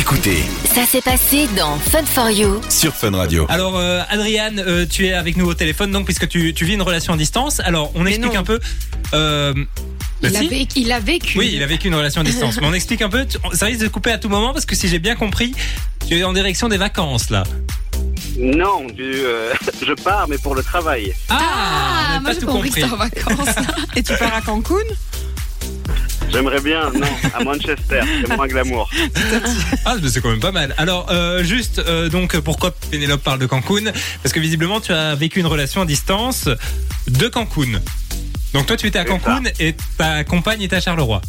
Écoutez Ça s'est passé dans Fun for You. sur Fun Radio. Alors, euh, Adriane, euh, tu es avec nous au téléphone, donc puisque tu, tu vis une relation à distance. Alors, on explique non. un peu. euh, bah Il, a si. vécu, il a vécu. Oui, il a vécu une relation à distance. Mais on explique un peu. tu- Ça risque de couper à tout moment parce que si j'ai bien compris, tu es en direction des vacances là. Non, du, euh, je pars, mais pour le travail. Ah, Ah, moi pas j'ai tout compris compris. que en vacances. Et tu pars à Cancun? J'aimerais bien, non, à Manchester, c'est moins glamour. Ah, mais c'est quand même pas mal. Alors, euh, juste, euh, donc, pourquoi Pénélope parle de Cancun? Parce que visiblement, tu as vécu une relation à distance de Cancun. Donc, toi, tu étais à Cancun et ta compagne était à Charleroi.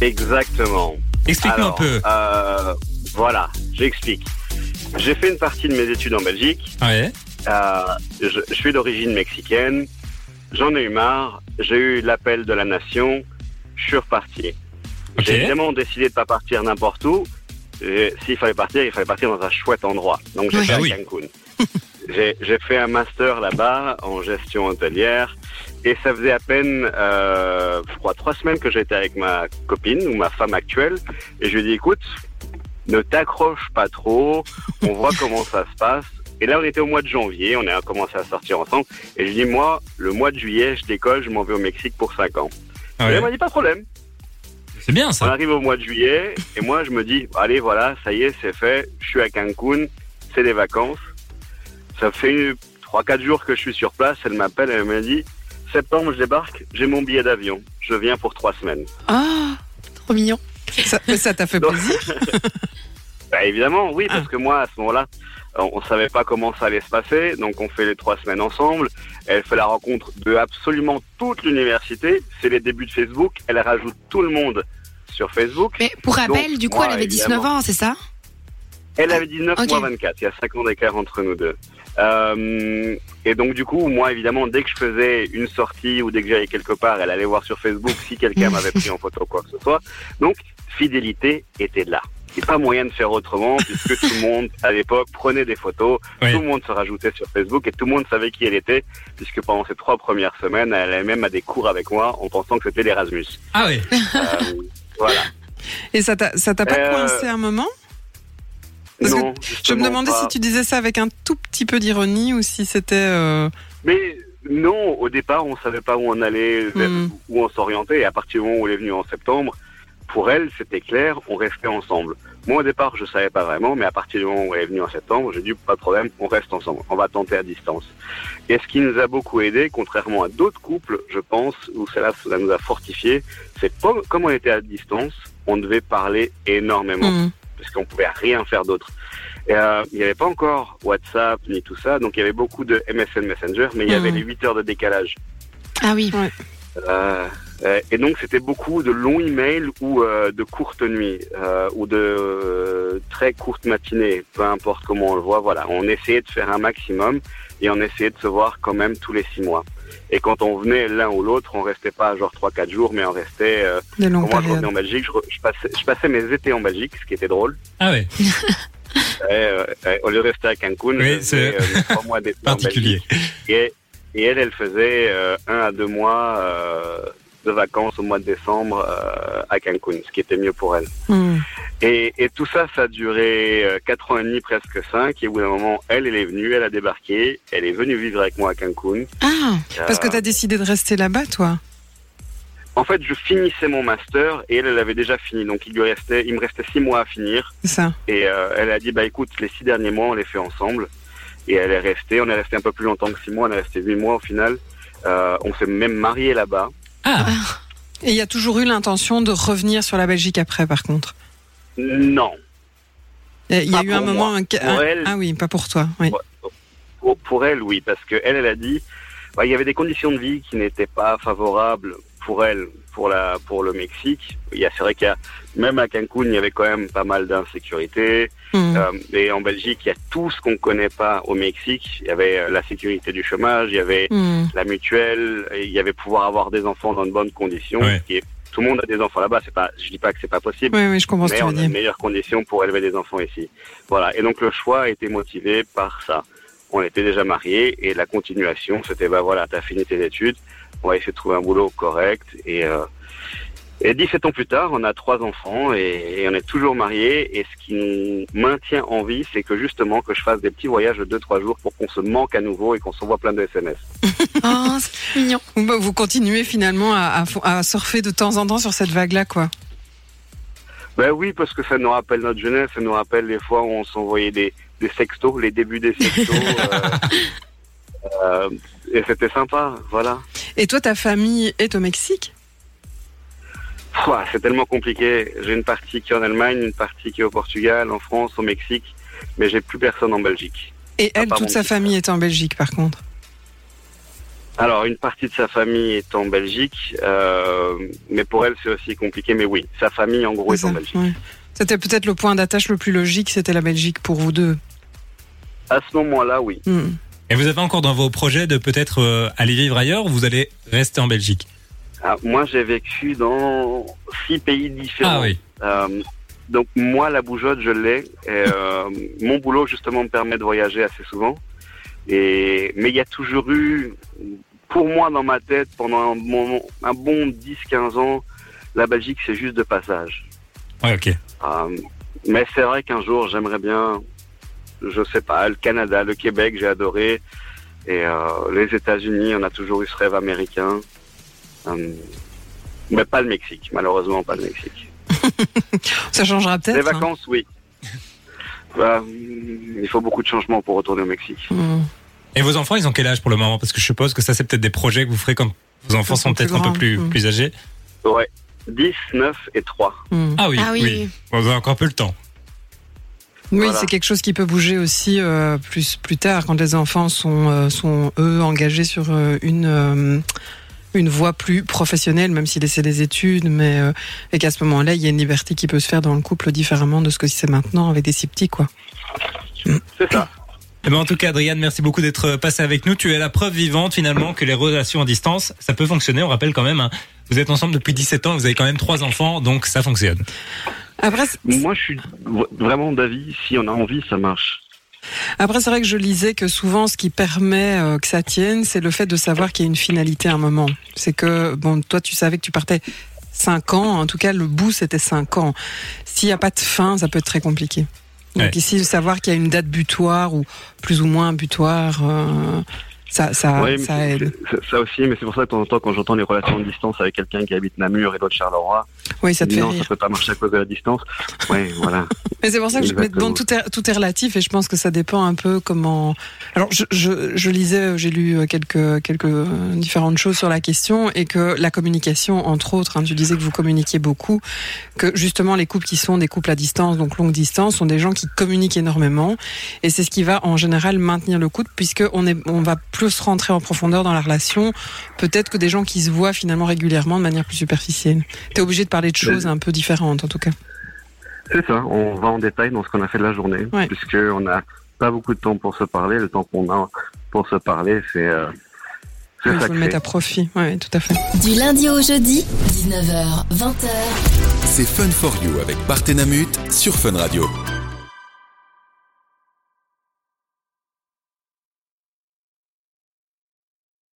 Exactement. Explique-nous un peu. euh, voilà, j'explique. J'ai fait une partie de mes études en Belgique. Ouais. Euh, je, je suis d'origine mexicaine. J'en ai eu marre. J'ai eu l'appel de la nation. Je suis reparti. J'ai évidemment décidé de pas partir n'importe où. S'il fallait partir, il fallait partir dans un chouette endroit. Donc j'ai Oui. fait à oui. Cancun. J'ai fait un master là-bas en gestion hôtelière. Et ça faisait à peine, euh, je crois, trois semaines que j'étais avec ma copine ou ma femme actuelle. Et je lui ai dit, écoute, ne t'accroche pas trop. On voit comment ça se passe. Et là, on était au mois de janvier. On a commencé à sortir ensemble. Et je lui ai dit, moi, le mois de juillet, je décolle, je m'en vais au Mexique pour cinq ans. Ah Et elle m'a dit, pas de problème. C'est bien On ça. arrive au mois de juillet et moi je me dis allez voilà ça y est c'est fait je suis à Cancun c'est des vacances ça fait trois quatre jours que je suis sur place elle m'appelle elle me dit septembre je débarque j'ai mon billet d'avion je viens pour trois semaines Ah, trop mignon. Ça t'a fait plaisir bah, évidemment oui parce Ah. que moi à ce moment-là on, on savait pas comment ça allait se passer donc on fait les trois semaines ensemble elle fait la rencontre de absolument toute l'université c'est les débuts de Facebook elle rajoute tout le monde sur Facebook Mais pour rappel, Donc, du coup, moi, elle avait 19 évidemment. ans, c'est ça? Elle avait 19, Ok. moi 24. Il y a 5 ans d'écart entre nous deux. Euh, et donc, du coup, moi, évidemment, dès que je faisais une sortie ou dès que j'allais quelque part, elle allait voir sur Facebook si quelqu'un m'avait pris en photo ou quoi que ce soit. Donc, fidélité était là. Il n'y a pas moyen de faire autrement puisque tout le monde, à l'époque, prenait des photos. Oui. Tout le monde se rajoutait sur Facebook et tout le monde savait qui elle était puisque pendant ces trois premières semaines, elle allait même à des cours avec moi en pensant que c'était l'Erasmus. Ah oui. Euh, voilà. Et ça t'a pas Euh, coincé un moment? Parce que non, Je me demandais pas. si tu disais ça avec un tout petit peu d'ironie ou si c'était. euh, Mais non, au départ, on savait pas où on allait, vers- Mm. où on s'orientait. Et à partir du moment où elle est venue en septembre, pour elle, c'était clair, on restait ensemble. Moi, au départ, je savais pas vraiment, mais à partir du moment où elle est venue en septembre, j'ai dit, pas de problème, on reste ensemble. On va tenter à distance. Et ce qui nous a beaucoup aidé, contrairement à d'autres couples, je pense, où cela, nous a fortifié, c'est pas, comme on était à distance, on devait parler énormément hmm. parce qu'on pouvait rien faire d'autre. Euh, il n'y avait pas encore WhatsApp ni tout ça, donc il y avait beaucoup de MSN Messenger, mais il y avait Mhm. les 8 heures de décalage. Ah oui. Euh, euh, et donc c'était beaucoup de longs emails ou euh, de courtes nuits euh, ou de euh, très courtes matinées, peu importe comment on le voit. Voilà, on essayait de faire un maximum et on essayait de se voir quand même tous les six mois. Et quand on venait l'un ou l'autre, on restait pas genre trois quatre jours, mais on restait. Euh, Des longues moi, je revenais périodes. en Belgique, je, je passais, je passais mes étés en Belgique, ce qui était drôle. Ah ouais. Euh, euh, au lieu de rester à Cancun, Oui, c'est euh, trois mois d'été en Particulier. Belgique. Et, et elle, elle faisait euh, un à deux mois euh, de vacances au mois de décembre euh, à Cancun, ce qui était mieux pour elle. Hmm. Et, et tout ça, ça a duré quatre ans et demi, presque cinq. Et au bout d'un moment, elle, elle est venue, elle a débarqué, elle est venue vivre avec moi à Cancun. Ah, Parce que Euh, t'as décidé de rester là-bas, toi en fait, je finissais mon master et elle, elle avait déjà fini. Donc, il lui restait, il me restait six mois à finir. C'est ça. Et elle a dit, bah écoute, les six derniers mois, on les fait ensemble. Et elle est restée. On est resté un peu plus longtemps que six mois. On est resté huit mois au final. Euh, on s'est même marié là-bas. Ah. Et il y a toujours eu l'intention de revenir sur la Belgique après, par contre? Non. Il y a, Pas eu un moment. un- elle. Ah oui, pas pour toi. Oui. Pour, pour elle, oui, parce que elle, elle a dit, bah, il y avait des conditions de vie qui n'étaient pas favorables pour elle, pour la, pour le Mexique. Il y a, c'est vrai qu'il y a, même à Cancun, il y avait quand même pas mal d'insécurité. Hmm. Euh, et en Belgique, il y a tout ce qu'on connaît pas au Mexique. Il y avait euh, la sécurité du chômage, il y avait Hmm. la mutuelle, et il y avait pouvoir avoir des enfants dans de bonnes conditions. Ouais. ce qui est- tout le monde a des enfants là-bas. C'est pas, je dis pas que c'est pas possible. Oui, oui, je comprends ce que Mais on a de meilleures conditions pour élever des enfants ici. Voilà. Et donc le choix a été motivé par ça. On était déjà mariés et la continuation, c'était bah voilà, t'as fini tes études, on va essayer de trouver un boulot correct et euh, Et 17 ans plus tard, on a trois enfants et, et on est toujours mariés. Et ce qui nous maintient en vie, c'est que justement que je fasse des petits voyages de 2-3 jours pour qu'on se manque à nouveau et qu'on s'envoie plein de SMS. Oh, c'est mignon. Bah, Vous continuez finalement à, à- à surfer de temps en temps sur cette vague-là, quoi. Ben oui, parce que ça nous rappelle notre jeunesse, ça nous rappelle les fois où on s'envoyait des, des sextos, les débuts des sextos. euh, euh, et c'était sympa, voilà. Et toi, ta famille est au Mexique? C'est tellement compliqué. J'ai une partie qui est en Allemagne, une partie qui est au Portugal, en France, au Mexique, mais j'ai plus personne en Belgique. Et elle, toute sa famille est en Belgique, par contre? Alors, une partie de sa famille est en Belgique, euh, mais pour elle, c'est aussi compliqué. Mais oui, sa famille, en gros, est en Belgique. ouais. C'était peut-être le point d'attache le plus logique, c'était la Belgique pour vous deux. À ce moment-là, oui. Hmm. Et vous avez encore dans vos projets de peut-être euh, aller vivre ailleurs ou vous allez rester en Belgique? Ah, moi, j'ai vécu dans six pays différents. Ah oui. Euh, donc moi, la bougeotte, je l'ai. Euh, mon boulot, justement, me permet de voyager assez souvent. Et mais il y a toujours eu, pour moi, dans ma tête, pendant un bon, un bon 10-15 ans, la Belgique, c'est juste de passage. Ouais, ok. Mais c'est vrai qu'un jour, j'aimerais bien, je sais pas, le Canada, le Québec, j'ai adoré. Et euh, les États-Unis, on a toujours eu ce rêve américain. Euh, mais pas le Mexique, malheureusement, pas le Mexique. Ça changera Les peut-être. hein. vacances, oui. Bah, il faut beaucoup de changements pour retourner au Mexique. Et vos enfants, ils ont quel âge pour le moment? Parce que je suppose que ça, c'est peut-être des projets que vous ferez quand vos enfants sont sont peut-être un peu plus, Mm. plus âgés. Ouais. 10, 9 et 3. Hmm. Ah oui, Ah oui. Bon, Vous avez encore un peu le temps. Oui, Voilà. c'est quelque chose qui peut bouger aussi euh, plus plus tard quand les enfants sont euh, sont eux engagés sur euh, une euh, une voie plus professionnelle, même s'ils essaient des études, mais euh, et qu'à ce moment-là, il y a une liberté qui peut se faire dans le couple différemment de ce que c'est maintenant avec des si petits, quoi. C'est ça. Eh ben, en tout cas, Adriane, merci beaucoup d'être passé avec nous. Tu es la preuve vivante finalement que les relations à distance, ça peut fonctionner. On rappelle quand même, hein, vous êtes ensemble depuis 17 ans, vous avez quand même trois enfants, donc ça fonctionne. Après, Moi, je suis vraiment d'avis, si on a envie, ça marche. Après, c'est vrai que je lisais que souvent, ce qui permet euh, que ça tienne, c'est le fait de savoir qu'il y a une finalité à un moment. C'est que, bon, toi, tu savais que tu partais cinq ans. En tout cas, le bout, c'était cinq ans. S'il n'y a pas de fin, ça peut être très compliqué. Donc Ouais. ici, savoir qu'il y a une date butoir ou plus ou moins butoir, euh, ça, ça, Ouais, aide. ça aussi, mais c'est pour ça que de temps en temps, quand j'entends les relations de distance avec quelqu'un qui habite Namur et l'autre Charleroi, Oui, ça te fait non, rire. ça peut pas marcher à cause de la distance. Ouais, voilà. Mais c'est pour ça que je, Exactement. bon, tout est, tout est relatif et je pense que ça dépend un peu comment. Alors, je, je, je lisais, j'ai lu euh, quelques, quelques euh, différentes choses sur la question et que la communication, entre autres, hein, tu disais que vous communiquiez beaucoup, que justement les couples qui sont des couples à distance, donc longue distance, sont des gens qui communiquent énormément et c'est ce qui va en général maintenir le couple puisque on est, on va plus rentrer en profondeur dans la relation, peut-être que des gens qui se voient finalement régulièrement de manière plus superficielle. T'es obligé de parler de choses un peu différentes en tout cas. C'est ça, on va en détail dans ce qu'on a fait de la journée, Ouais. puisque on n'a pas beaucoup de temps pour se parler. Le temps qu'on a pour se parler, c'est euh, Il faut le mettre à profit, ouais, tout à fait. Du lundi au jeudi, 19h, 20h. C'est Fun for You avec Partenamut sur Fun Radio.